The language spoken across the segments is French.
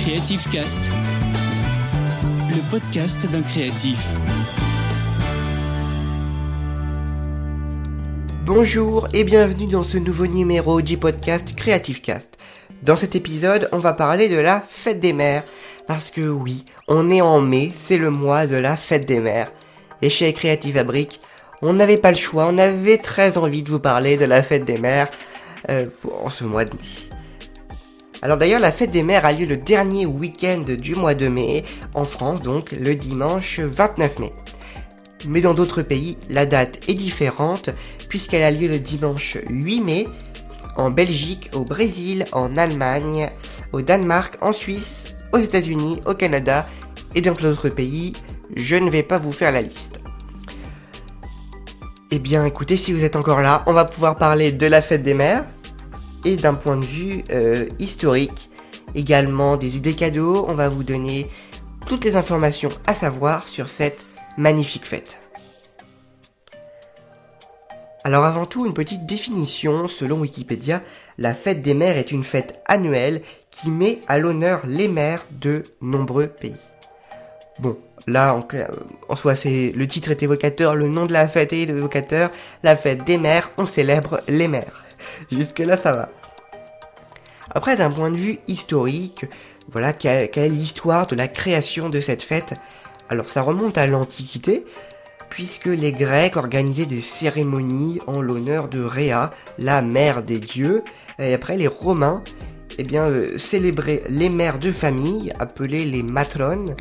Creative Cast, le podcast d'un créatif. Bonjour et bienvenue dans ce nouveau numéro du podcast Creative Cast. Dans cet épisode, on va parler de la fête des mères. Parce que oui, on est en mai, c'est le mois de la fête des mères. Et chez Creative Fabric, on n'avait pas le choix, on avait très envie de vous parler de la fête des mères euh, en ce mois de mai. Alors d'ailleurs, la fête des mères a lieu le dernier week-end du mois de mai, en France donc, le dimanche 29 mai. Mais dans d'autres pays, la date est différente, puisqu'elle a lieu le dimanche 8 mai, en Belgique, au Brésil, en Allemagne, au Danemark, en Suisse, aux États-Unis, au Canada et dans d'autres pays. Je ne vais pas vous faire la liste. Eh bien écoutez, si vous êtes encore là, on va pouvoir parler de la fête des mères, et d'un point de vue euh, historique. Également des idées cadeaux, on va vous donner toutes les informations à savoir sur cette magnifique fête. Alors avant tout, une petite définition. Selon Wikipédia, la fête des mères est une fête annuelle qui met à l'honneur les mères de nombreux pays. Bon, là, en, en soi, le titre est évocateur, le nom de la fête est évocateur. La fête des mères, on célèbre les mères. Jusque là, ça va. Après, d'un point de vue historique, voilà, quelle est l'histoire de la création de cette fête Alors, ça remonte à l'Antiquité, puisque les Grecs organisaient des cérémonies en l'honneur de Rhea, la mère des dieux, et après les Romains, eh bien, euh, célébraient les mères de famille, appelées les matrones,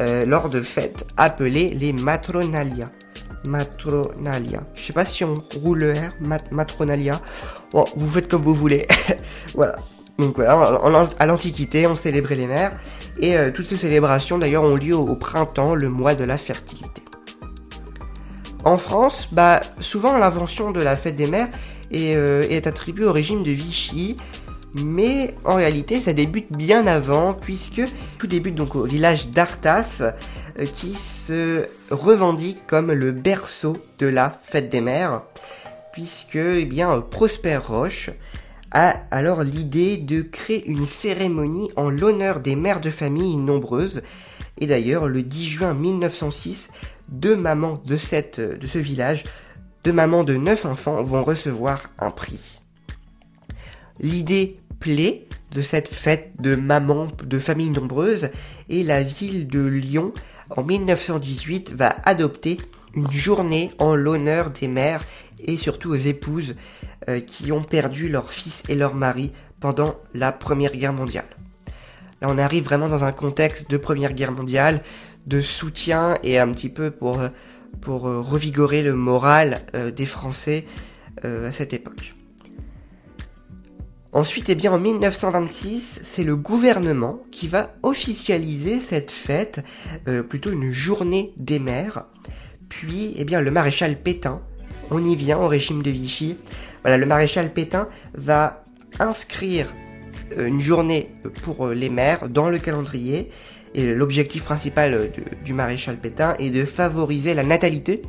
euh, lors de fêtes appelées les matronalia. Matronalia. Je sais pas si on roule le R, matronalia. Bon, vous faites comme vous voulez. voilà. Donc voilà, à l'Antiquité, on célébrait les mères. Et euh, toutes ces célébrations d'ailleurs ont lieu au, printemps, le mois de la fertilité. En France, bah, souvent l'invention de la fête des mères euh, est attribuée au régime de Vichy, mais en réalité ça débute bien avant puisque tout débute donc au village d'Artas euh, qui se revendique comme le berceau de la fête des mères puisque eh bien Prosper Roche a alors l'idée de créer une cérémonie en l'honneur des mères de famille nombreuses et d'ailleurs le 10 juin 1906 deux mamans de, cette, de ce village deux mamans de neuf enfants vont recevoir un prix. L'idée de cette fête de maman de familles nombreuses et la ville de Lyon en 1918 va adopter une journée en l'honneur des mères et surtout aux épouses euh, qui ont perdu leur fils et leur mari pendant la Première Guerre mondiale. Là on arrive vraiment dans un contexte de Première Guerre mondiale, de soutien et un petit peu pour, pour euh, revigorer le moral euh, des Français à cette époque. Ensuite, eh bien, en 1926, c'est le gouvernement qui va officialiser cette fête, euh, plutôt une journée des mères. Puis, eh bien, le maréchal Pétain, on y vient au régime de Vichy. Voilà, le maréchal Pétain va inscrire euh, une journée pour euh, les mères dans le calendrier. Et l'objectif principal du maréchal Pétain est de favoriser la natalité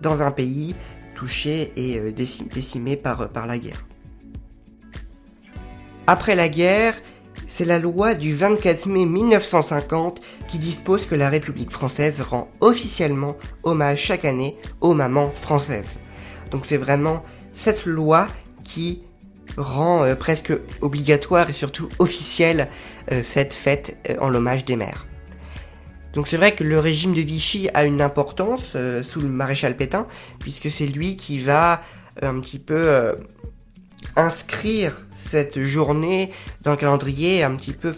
dans un pays touché et décimé par la guerre. Après la guerre, c'est la loi du 24 mai 1950 qui dispose que la République française rend officiellement hommage chaque année aux mamans françaises. Donc c'est vraiment cette loi qui rend euh, presque obligatoire et surtout officielle euh, cette fête euh, en l'hommage des mères. Donc c'est vrai que le régime de Vichy a une importance sous le maréchal Pétain, puisque c'est lui qui va un petit peu inscrire cette journée dans le calendrier, un petit peu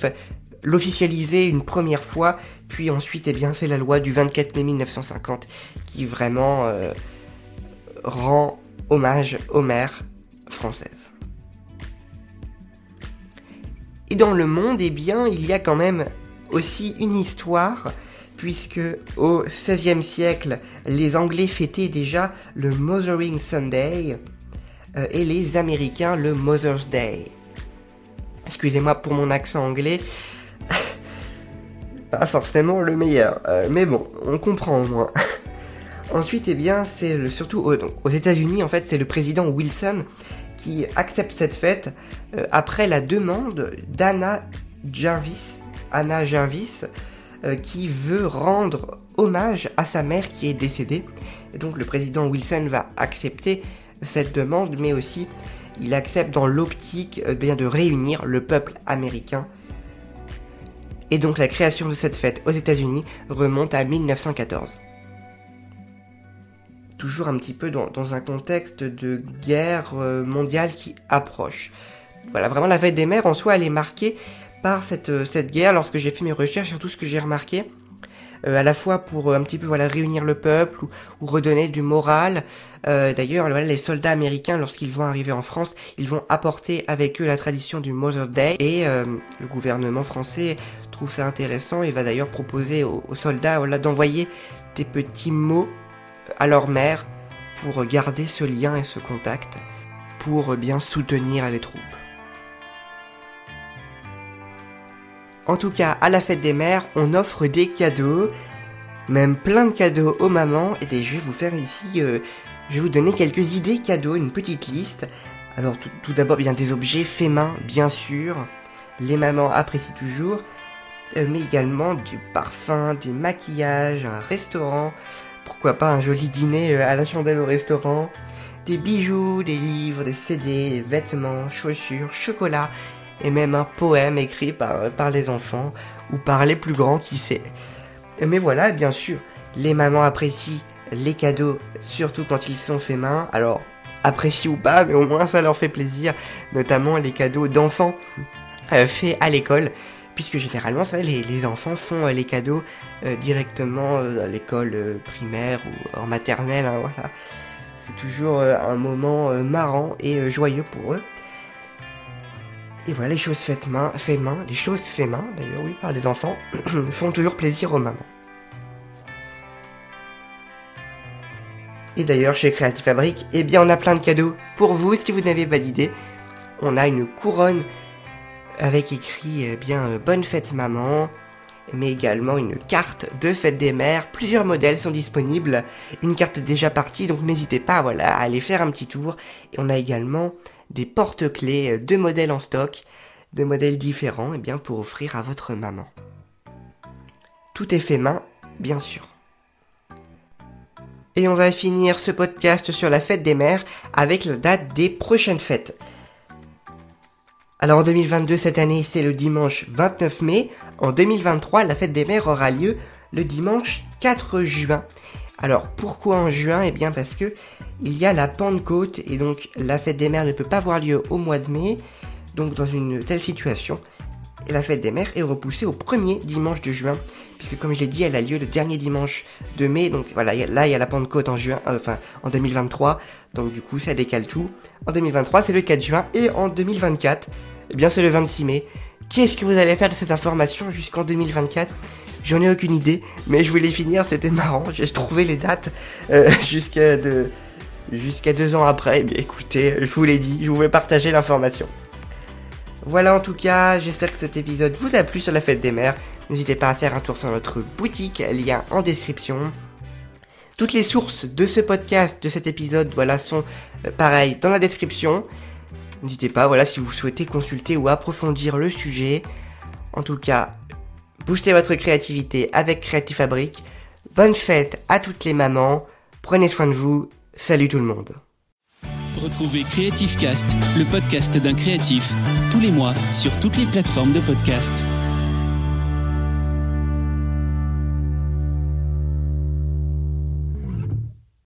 l'officialiser une première fois, puis ensuite, eh bien, c'est la loi du 24 mai 1950 qui vraiment euh, rend hommage aux mères françaises. Et dans le monde, eh bien, il y a quand même aussi une histoire, puisque au XVIe siècle, les Anglais fêtaient déjà le Mothering Sunday, euh, et les Américains le Mother's Day. Excusez-moi pour mon accent anglais. Pas forcément le meilleur, euh, mais bon, on comprend au moins. Ensuite, eh bien, c'est surtout aux, États-Unis, en fait, c'est le président Wilson qui accepte cette fête euh, après la demande d'Anna Jarvis, Anna Jarvis, euh, qui veut rendre hommage à sa mère qui est décédée. Donc le président Wilson va accepter cette demande, mais aussi il accepte dans l'optique euh, de réunir le peuple américain. Et donc la création de cette fête aux États-Unis remonte à 1914. Toujours un petit peu dans, un contexte de guerre euh, mondiale qui approche. Voilà, vraiment la fête des mères en soi elle est marquée par cette, euh, cette guerre lorsque j'ai fait mes recherches, sur tout ce que j'ai remarqué. Euh, à la fois pour euh, un petit peu voilà réunir le peuple ou, redonner du moral. D'ailleurs, les soldats américains, lorsqu'ils vont arriver en France, ils vont apporter avec eux la tradition du Mother Day et le gouvernement français trouve ça intéressant et va d'ailleurs proposer aux, soldats voilà, d'envoyer des petits mots à leur mère pour garder ce lien et ce contact, pour bien soutenir les troupes. En tout cas, à la fête des mères, on offre des cadeaux, même plein de cadeaux aux mamans. Et je vais vous faire ici, euh, je vais vous donner quelques idées cadeaux, une petite liste. Alors tout, d'abord, bien des objets faits main, bien sûr. Les mamans apprécient toujours. Euh, mais également du parfum, du maquillage, un restaurant. Pourquoi pas un joli dîner euh, à la chandelle au restaurant. Des bijoux, des livres, des CD, des vêtements, chaussures, chocolat et même un poème écrit par, par les enfants ou par les plus grands, qui sait. Mais voilà, bien sûr, les mamans apprécient les cadeaux, surtout quand ils sont faits main. Alors, apprécient ou pas, mais au moins ça leur fait plaisir, notamment les cadeaux d'enfants euh, faits à l'école. Puisque généralement, les, enfants font euh, les cadeaux euh, directement à l'école primaire ou en maternelle. Hein. C'est toujours un moment marrant et joyeux pour eux. Et voilà, les choses faites main, fait main, les choses faites main, d'ailleurs, oui, par les enfants, font toujours plaisir aux mamans. Et d'ailleurs, chez Creative Fabric, eh bien, on a plein de cadeaux pour vous si vous n'avez pas d'idée. On a une couronne avec écrit, eh bien, euh, Bonne fête maman, mais également une carte de fête des mères. Plusieurs modèles sont disponibles. Une carte déjà partie, donc n'hésitez pas, voilà, à aller faire un petit tour. Et on a également des porte-clés, euh, deux modèles en stock, deux modèles différents, eh bien pour offrir à votre maman. Tout est fait main, bien sûr. Et on va finir ce podcast sur la fête des mères avec la date des prochaines fêtes. Alors en 2022, cette année, c'est le dimanche 29 mai. En 2023, la fête des mères aura lieu le dimanche 4 juin. Alors pourquoi en juin? Eh bien parce que il y a la Pentecôte et donc la fête des mères ne peut pas avoir lieu au mois de mai. Donc dans une telle situation, la fête des mères est repoussée au premier dimanche de juin, puisque comme je l'ai dit, elle a lieu le dernier dimanche de mai. Donc voilà, là il y a la Pentecôte en juin, euh, enfin en 2023. Donc du coup ça décale tout. En 2023 c'est le 4 juin et en 2024, eh bien c'est le 26 mai. Qu'est-ce que vous allez faire de cette information jusqu'en 2024 J'en ai aucune idée, mais je voulais finir, c'était marrant. J'ai trouvé les dates euh, jusqu'à de jusqu'à deux ans après, eh bien écoutez, je vous l'ai dit, je voulais partager l'information. Voilà en tout cas, j'espère que cet épisode vous a plu sur la fête des mères. N'hésitez pas à faire un tour sur notre boutique, lien en description. Toutes les sources de ce podcast, de cet épisode, voilà, sont euh, pareilles dans la description. N'hésitez pas, voilà, si vous souhaitez consulter ou approfondir le sujet. En tout cas, boostez votre créativité avec Creative Fabric. Bonne fête à toutes les mamans. Prenez soin de vous Salut tout le monde. Retrouvez Creative Cast, le podcast d'un créatif, tous les mois sur toutes les plateformes de podcast.